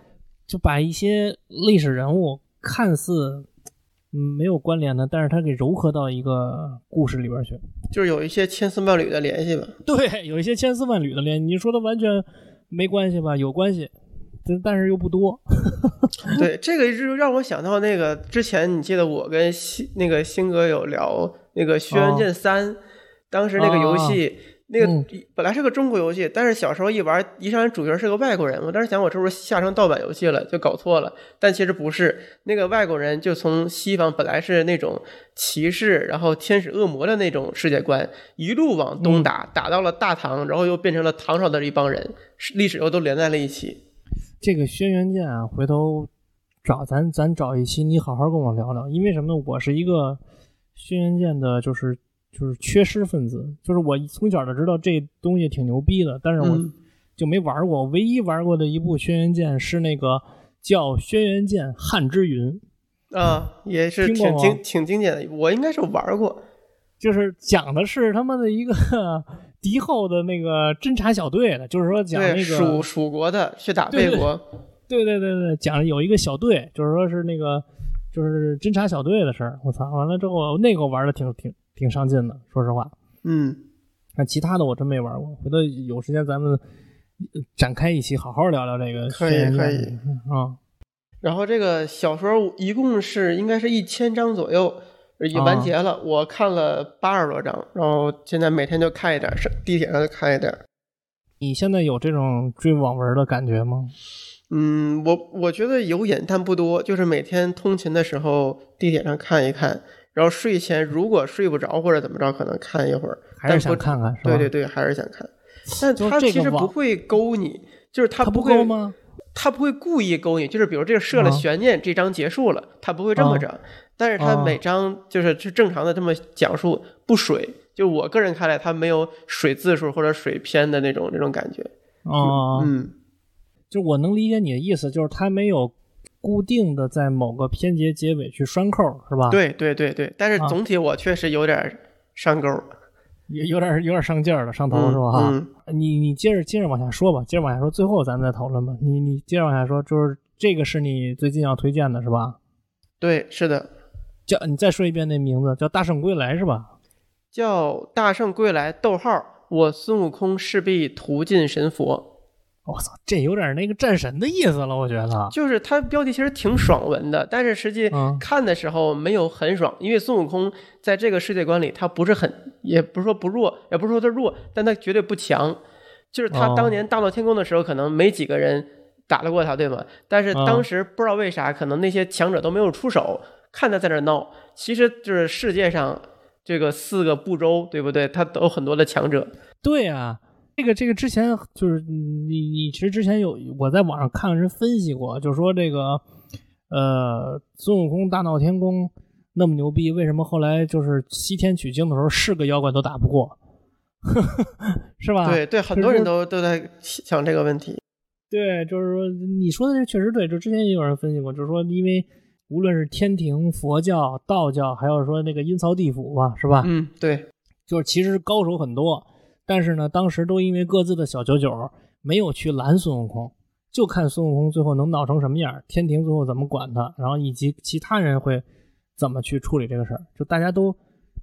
Speaker 1: 就把一些历史人物看似嗯没有关联的，但是他给糅合到一个故事里边去。
Speaker 2: 就是有一些千丝万缕的联系吧。
Speaker 1: 对，有一些千丝万缕的联系，你说的完全没关系吧？有关系，但但是又不多。[LAUGHS]
Speaker 2: 对，这个就让我想到那个之前，你记得我跟星那个星哥有聊那个《轩辕剑三》，当时那个游戏，那个
Speaker 1: 嗯
Speaker 2: 本来是个中国游戏，但是小时候一玩，一上来主角是个外国人，我当时想我是不是下成盗版游戏了，就搞错了，但其实不是，那个外国人就从西方本来是那种骑士，然后天使恶魔的那种世界观，一路往东打，打到了大唐，然后又变成了唐朝的一帮人，历史又都连在了一起。
Speaker 1: 这个轩辕剑啊，回头找咱咱找一期，你好好跟我聊聊。因为什么呢？我是一个轩辕剑的，就是就是缺失分子，就是我从小就知道这东西挺牛逼的，但是我
Speaker 2: 嗯
Speaker 1: 就没玩过。唯一玩过的一部轩辕剑是那个叫《轩辕剑汉之云》，
Speaker 2: 啊，也是挺经挺经典的，我应该是玩过。
Speaker 1: 就是讲的是他妈的一个 [LAUGHS] 敌后的那个侦察小队的，就是说讲那，个
Speaker 2: 蜀蜀国的去打魏国，
Speaker 1: 对对对对，讲有一个小队，就是说是那个就是侦察小队的事儿。我操，完了之后那个我玩的挺挺挺上进的，说实话。
Speaker 2: 嗯，
Speaker 1: 那其他的我真没玩过，回头有时间咱们呃展开一期，好好聊聊这个
Speaker 2: 可以可以
Speaker 1: 啊。
Speaker 2: 然后这个小说一共是应该是一千章左右，已完结了。我看了八十多章，然后现在每天就看一点儿，是地铁上就看一点儿。
Speaker 1: 你现在有这种追网文的感觉吗？
Speaker 2: 嗯，我我觉得有瘾，但不多，就是每天通勤的时候地铁上看一看，然后睡前如果睡不着或者怎么着，可能看一会儿。
Speaker 1: 还是
Speaker 2: 不
Speaker 1: 想看看是吧？
Speaker 2: 对对对，还是想看。但
Speaker 1: 就是
Speaker 2: 它其实不会勾你，就是它
Speaker 1: 它不
Speaker 2: 会
Speaker 1: 勾吗？
Speaker 2: 他不会故意勾你，就是比如这个设了
Speaker 1: 啊
Speaker 2: 悬念，这章结束了，他不会这么着。但是他
Speaker 1: 啊
Speaker 2: 每章就是是正常的这么讲述，不水。就我个人看来，他没有水字数或者水篇的那种那种感觉。
Speaker 1: 哦、
Speaker 2: 嗯，
Speaker 1: 就我能理解你的意思，就是他没有固定的在某个篇节结尾去拴扣，是吧？，
Speaker 2: 对对对对。但是
Speaker 1: 啊
Speaker 2: 总体我确实有点上钩，
Speaker 1: 有有点有点上劲儿了，上头、
Speaker 2: 嗯
Speaker 1: 是吧？
Speaker 2: 嗯
Speaker 1: 你你接着接着往下说吧，接着往下说，最后咱们再讨论吧。你你接着往下说，就是这个是你最近要推荐的是吧？
Speaker 2: 对，是的，
Speaker 1: 叫你再说一遍那名字，叫《大圣归来》是吧？
Speaker 2: 叫《大圣归来》，逗号，我孙悟空势必屠尽神佛。
Speaker 1: 我操，这有点那个战神的意思了，我觉得。
Speaker 2: 就是它标题其实挺爽文的，但是实际
Speaker 1: 嗯
Speaker 2: 看的时候没有很爽，因为孙悟空在这个世界观里他不是很，也不是说不弱，也不是说他弱，但他绝对不强。就是他
Speaker 1: 哦
Speaker 2: 当年大闹天宫的时候，可能没几个人打得过他，对吗？但是当时不知道为啥，可能那些强者都没有出手，看他在那闹，其实就是世界上这个四个部洲，对不对？他都有很多的强者。
Speaker 1: 对啊，这个这个之前就是你你其实之前有我在网上看人分析过，就是说这个呃孙悟空大闹天宫那么牛逼，为什么后来就是西天取经的时候是个妖怪都打不过，[LAUGHS] 是吧？
Speaker 2: 对对，很多人都都在想这个问题。
Speaker 1: 对，就是说你说的这确实对，就之前也有人分析过，就是说因为无论是天庭、佛教、道教，还有说那个阴曹地府嘛，是吧？
Speaker 2: 嗯，对，
Speaker 1: 就是其实高手很多，但是呢，当时都因为各自的小九九没有去拦孙悟空，就看孙悟空最后能闹成什么样，天庭最后怎么管他，然后以及其他人会怎么去处理这个事儿，就大家都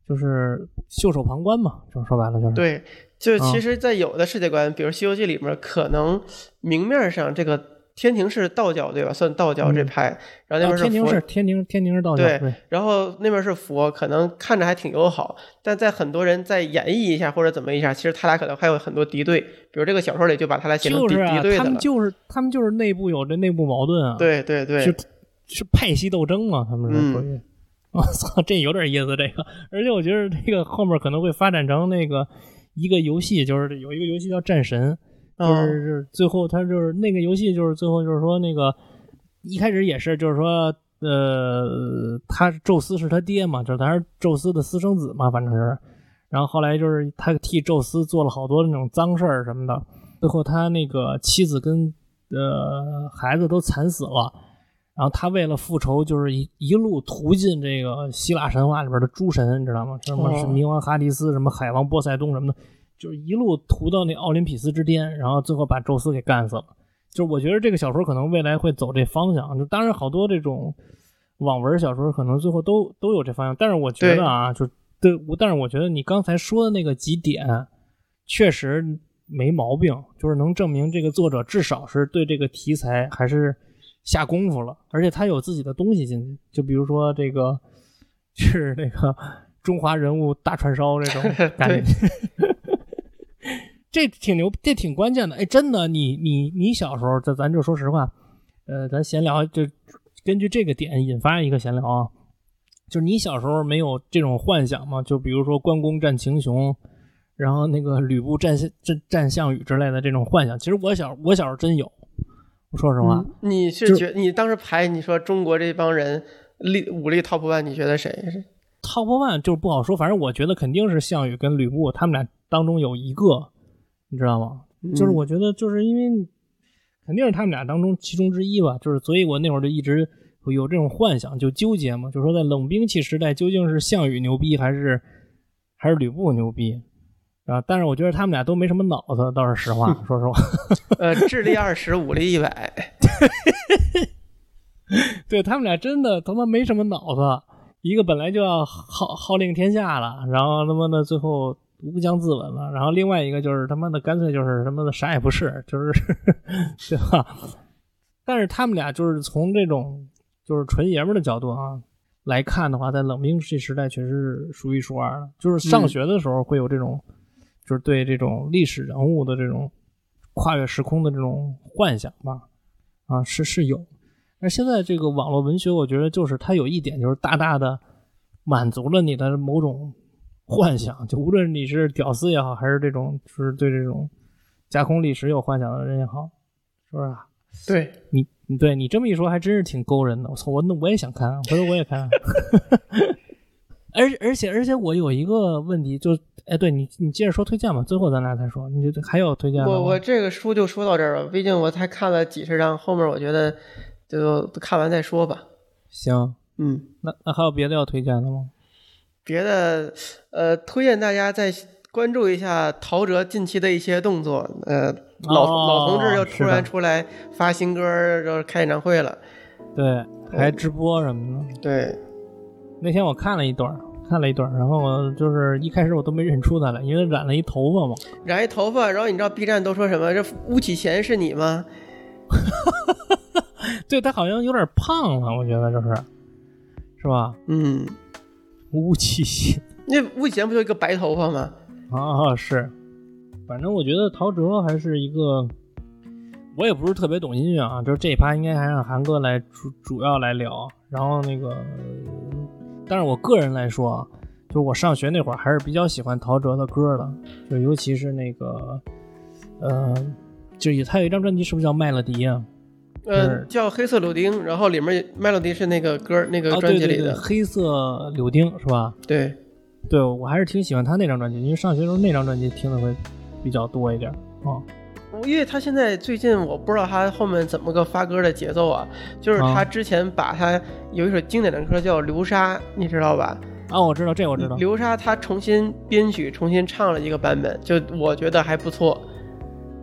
Speaker 1: 就是袖手旁观嘛，就说白了就是。
Speaker 2: 对，就
Speaker 1: 是
Speaker 2: 其实，在有的世界观，比如《西游记》里面，可能明面上这个天庭是道教，对吧？算道教这
Speaker 1: 嗯
Speaker 2: 派，然后那
Speaker 1: 啊
Speaker 2: 边佛，
Speaker 1: 天庭是天庭，天庭是道教，
Speaker 2: 对
Speaker 1: 对，
Speaker 2: 然后那边是佛，可能看着还挺友好，但在很多人在演绎一下或者怎么一下，其实他俩可能还有很多敌对。比如这个小说里就把他俩写成敌
Speaker 1: 啊
Speaker 2: 敌对，的了。
Speaker 1: 他们就是他们就是内部有这内部矛盾啊，，
Speaker 2: 对对对
Speaker 1: 是是派系斗争嘛，他们是
Speaker 2: 嗯
Speaker 1: 属于。我操，这有点意思，这个，而且我觉得这个后面可能会发展成那个一个游戏，就是有一个游戏叫《战神》，就
Speaker 2: 哦
Speaker 1: 是就是最后他就是那个游戏，就是最后就是说那个一开始也是就是说呃，他宙斯是他爹嘛，就是他是宙斯的私生子嘛，反正是。然后后来就是他替宙斯做了好多那种脏事儿什么的，最后他那个妻子跟呃孩子都惨死了。然后他为了复仇，就是一一路屠尽这个希腊神话里边的诸神，你知道吗？什么
Speaker 2: 哦
Speaker 1: 是冥王哈迪斯，什么海王波塞冬什么的，就是一路屠到那奥林匹斯之巅，然后最后把宙斯给干死了。就是我觉得这个小说可能未来会走这方向，就当然好多这种网文小说可能最后都都有这方向，但是我觉得啊，就对，但是我觉得你刚才说的那个几点确实没毛病，就是能证明这个作者至少是对这个题材还是下功夫了，而且他有自己的东西进去，就比如说这个 [LAUGHS] 是那个中华人物大串烧这种感觉。[LAUGHS] 这挺牛，这挺关键的。哎，真的，你你你小时候，这咱就说实话，呃，咱闲聊就根据这个点引发一个闲聊啊，就是你小时候没有这种幻想吗？就比如说关公战秦琼，然后那个吕布战战战项羽之类的这种幻想。其实我小我小时候真有，我说实话，
Speaker 2: 嗯你是觉你当时排你说中国这帮人力武力 top one，你觉得谁是
Speaker 1: ？Top One 就是不好说，反正我觉得肯定是项羽跟吕布他们俩当中有一个，你知道吗？就是我觉得就是因为肯定是他们俩当中其中之一吧，就是所以我那会儿就一直有这种幻想，就纠结嘛，就说在冷兵器时代究竟是项羽牛逼还是还是吕布牛逼啊？但是我觉得他们俩都没什么脑子，倒是实话，[LAUGHS] 说实话。
Speaker 2: 呃，智力二十，武力一百。[LAUGHS]
Speaker 1: 对他们俩真的他妈没什么脑子，一个本来就要号号令天下了，然后他妈的最后乌江自刎了，然后另外一个就是他妈的干脆就是他妈的啥也不是，就是 [LAUGHS] 对吧？但是他们俩就是从这种就是纯爷们儿的角度啊来看的话，在冷兵器时代确实是数一数二的。就是上学的时候会有这种，就是对这种历史人物的这种跨越时空的这种幻想吧，啊，是是有。而现在这个网络文学，我觉得就是它有一点，就是大大的满足了你的某种幻想，就无论你是屌丝也好，还是这种就是对这种架空历史有幻想的人也好，是不是啊？
Speaker 2: 对，
Speaker 1: 你你对你这么一说，还真是挺勾人的。我操，我那我也想看，回头我也看。[LAUGHS] 而而且而且我有一个问题，就哎，对你你接着说推荐吧，最后咱俩再说。你这还有推荐吗？
Speaker 2: 我我这个书就说到这儿了，毕竟我才看了几十章，后面我觉得就看完再说吧。
Speaker 1: 行，
Speaker 2: 嗯，
Speaker 1: 那那还有别的要推荐的吗？
Speaker 2: 别的呃，推荐大家再关注一下陶喆近期的一些动作。呃，老、
Speaker 1: 哦
Speaker 2: 老同志又突然出来发新歌，就是开演唱会了。
Speaker 1: 对，还直播什么的。
Speaker 2: 对，
Speaker 1: 那天我看了一段儿，看了一段儿，然后我就是一开始我都没认出他来，因为染了一头发嘛。
Speaker 2: 染一头发，然后你知道 B 站都说什么？这巫启贤是你吗？[LAUGHS]
Speaker 1: 对他好像有点胖了，我觉得就是，是吧？
Speaker 2: 嗯，
Speaker 1: 吴启贤
Speaker 2: 那巫启贤不就一个白头发吗？
Speaker 1: 啊，是，反正我觉得陶喆还是一个，我也不是特别懂音乐啊，就是这一趴应该还让韩哥来主主要来聊。然后那个，但是我个人来说啊，就是我上学那会儿还是比较喜欢陶喆的歌的，就尤其是那个，呃，就他有一张专辑是不是叫《麦乐迪》啊？
Speaker 2: 呃，叫黑色柳丁，然后里面 melody 是那个歌那个
Speaker 1: 啊，
Speaker 2: 专辑里的。
Speaker 1: 黑色柳丁是吧？
Speaker 2: 对
Speaker 1: 对，我还是挺喜欢他那张专辑，因为上学时候那张专辑听的会比较多一点啊。
Speaker 2: 因为他现在最近我不知道他后面怎么个发歌的节奏啊，就是他之前把他有一首经典的歌叫《流沙》，你知道吧？
Speaker 1: 啊，我知道这我知道。
Speaker 2: 流沙他重新编曲，重新唱了一个版本，就我觉得还不错。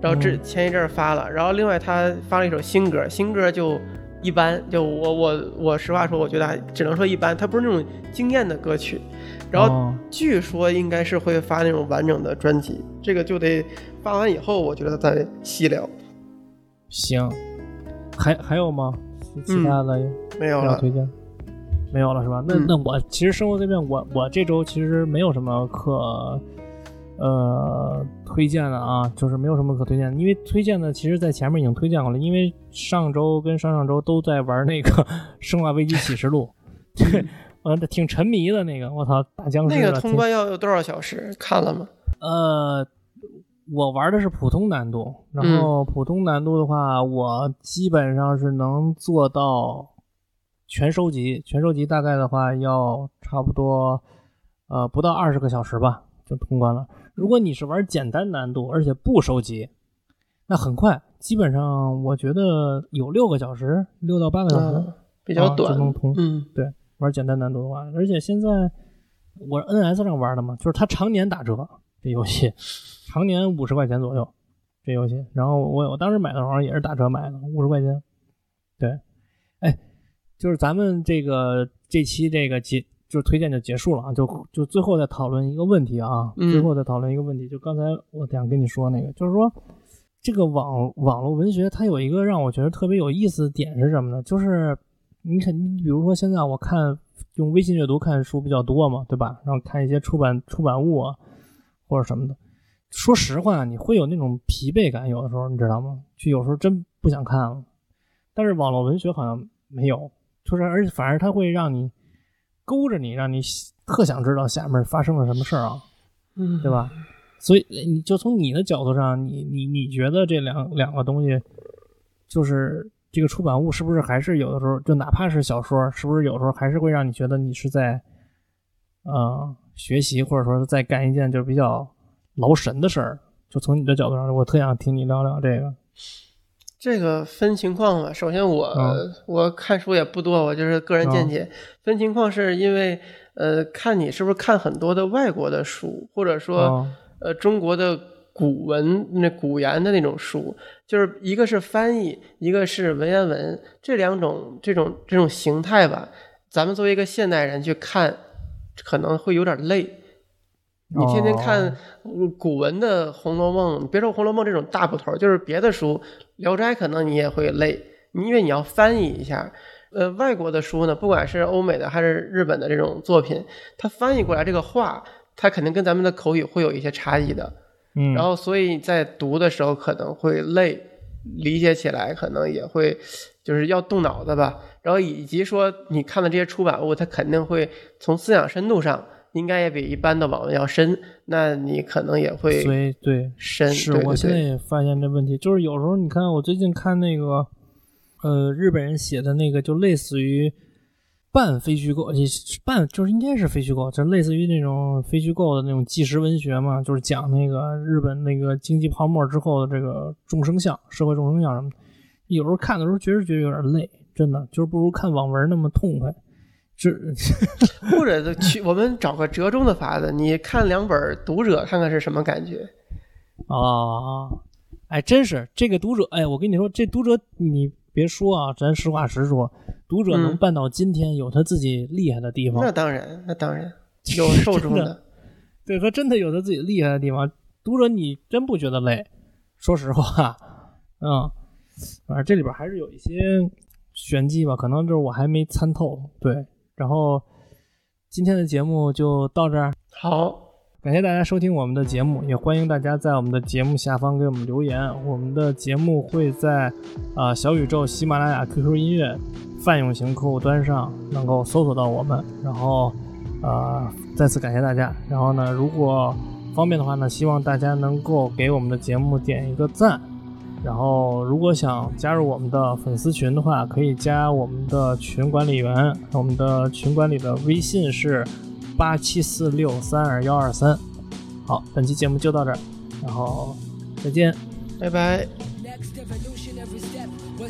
Speaker 2: 然后之
Speaker 1: 嗯
Speaker 2: 前一阵儿发了，然后另外他发了一首新歌，新歌就一般，就我我我实话说，我觉得还只能说一般，他不是那种惊艳的歌曲。然后
Speaker 1: 哦
Speaker 2: 据说应该是会发那种完整的专辑，这个就得发完以后，我觉得再细聊。
Speaker 1: 行，还还有吗？其其他的
Speaker 2: 没有了，
Speaker 1: 推荐？没有了是吧？那
Speaker 2: 嗯
Speaker 1: 那我其实生活这边，我我这周其实没有什么可呃推荐的啊，就是没有什么可推荐的，因为推荐的其实在前面已经推荐过了，因为上周跟上上周都在玩那个《生化危机启示录》，[LAUGHS] 对，呃，挺沉迷的那个，我操，打僵尸
Speaker 2: 那个通关要有多少小时？看了吗？
Speaker 1: 呃，我玩的是普通难度，然
Speaker 2: 嗯
Speaker 1: 后普通难度的话，我基本上是能做到全收集，全收集大概的话要差不多呃不到二十个小时吧就通关了。如果你是玩简单难度，而且不收集，那很快，基本上我觉得有六个小时，六到八个小时。
Speaker 2: 嗯，比较
Speaker 1: 啊
Speaker 2: 短。
Speaker 1: 就能通
Speaker 2: 嗯
Speaker 1: 玩简单难度的话，而且现在我 NS 上玩的嘛，就是它常年打折，这游戏常年五十块钱左右，这游戏。然后我我当时买的时候也是打折买的，五十块钱。对，哎，就是咱们这个这期这个结就推荐就结束了啊，就就最后再讨论一个问题啊，
Speaker 2: 嗯
Speaker 1: 最后再讨论一个问题，就刚才我想跟你说那个，就是说。这个网网络文学，它有一个让我觉得特别有意思的点是什么呢？就是你肯，你比如说现在我看用微信阅读看书比较多嘛，对吧？然后看一些出版出版物啊或者什么的。说实话，你会有那种疲惫感，有的时候你知道吗？就有时候真不想看了。但是网络文学好像没有，就是而且反而它会让你勾着你，让你特想知道下面发生了什么事儿啊，
Speaker 2: 嗯，
Speaker 1: 对吧？所以呃你就从你的角度上，你你你觉得这两两个东西，就是这个出版物是不是还是有的时候，就哪怕是小说，是不是有时候还是会让你觉得你是在，呃，学习或者说是在干一件就比较劳神的事儿？就从你的角度上，我特想听你聊聊这个。
Speaker 2: 这个分情况吧。首先我，
Speaker 1: 嗯
Speaker 2: 我看书也不多，我就是个人见解。分情况是因为，呃，看你是不是看很多的外国的书，或者说，
Speaker 1: 哦
Speaker 2: 呃，中国的古文那古言的那种书，就是一个是翻译，一个是文言文，这两种这种这种形态吧，咱们作为一个现代人去看，可能会有点累。你天天看古文的《红楼梦》，别说《红楼梦》这种大部头，就是别的书，《聊斋》可能你也会累，因为你要翻译一下。呃，外国的书呢，不管是欧美的还是日本的这种作品，它翻译过来这个话，它肯定跟咱们的口语会有一些差异的。
Speaker 1: 嗯，
Speaker 2: 然后，所以在读的时候可能会累，理解起来可能也会就是要动脑子吧。然后以及说你看的这些出版物，它肯定会从思想深度上应该也比一般的网文要深，那你可能也会
Speaker 1: 所以对，
Speaker 2: 深。
Speaker 1: 是我现在也发现这问题，就是有时候你看，我最近看那个，呃，日本人写的那个，就类似于半非虚构，也半就是应该是非虚构，就类似于那种非虚构的那种纪实文学嘛，就是讲那个日本那个经济泡沫之后的这个众生相、社会众生相什么的。有时候看的时候确实觉得有点累，真的就是不如看网文那么痛快。这
Speaker 2: 或者去我们找个折中的法子，你看两本《读者》，看看是什么感觉。
Speaker 1: 啊，哎，真是这个读者，哎，我跟你说，这读者你别说啊，咱实话实说，读者能
Speaker 2: 嗯
Speaker 1: 办到今天，有他自己厉害的地方，
Speaker 2: 那当然，那当然 [LAUGHS] 有受众
Speaker 1: 真
Speaker 2: 的。
Speaker 1: 对他真的有他自己厉害的地方。读者你真不觉得累？说实话，嗯，反正这里边还是有一些玄机吧，可能就是我还没参透。对，然后今天的节目就到这儿。
Speaker 2: 好，
Speaker 1: 感谢大家收听我们的节目，也欢迎大家在我们的节目下方给我们留言。我们的节目会在呃小宇宙、喜马拉雅、QQ 音乐泛用型客户端上能够搜索到我们。然后呃再次感谢大家。然后呢，如果方便的话呢，希望大家能够给我们的节目点一个赞。然后，如果想加入我们的粉丝群的话，可以加我们的群管理员，我们的群管理的微信是八七四六三二幺二三。好，本期节目就到这儿，然后再见。
Speaker 2: 拜拜。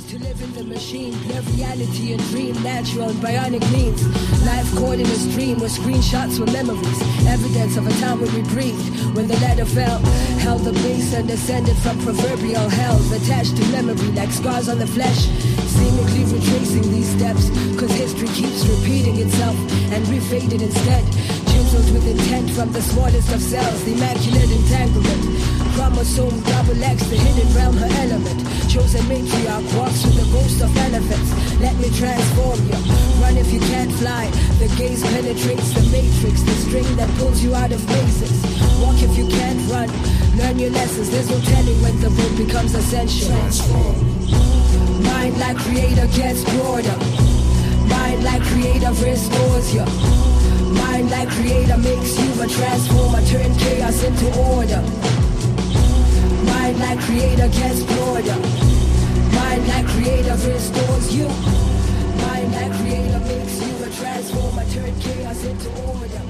Speaker 3: To live in the machine, blur reality and dream natural bionic means. Life caught in a stream where screenshots were memories, evidence of a time when we breathed. When the ladder fell, held the base and descended from proverbial hells, attached to memory like scars on the flesh. Seemingly retracing these steps, cause history keeps repeating itself and we faded instead. Chiseled with intent from the smallest of cells, the immaculate entanglement. Chromosome double X, the hidden realm, her element. Chosen matriarch walks with the ghost of elephants. Let me transform you. Run if you can't fly. The gaze penetrates the matrix, the string that pulls you out of mazes. Walk if you can't run. Learn your lessons, there's no telling when the road becomes essential. Mind like creator gets broader. Mind like creator restores you. Mind like creator makes you a transformer, turn chaos into order. Mind like creator gets bored. Mind like creator restores you. Mind like creator makes you a transformer, turn chaos into order.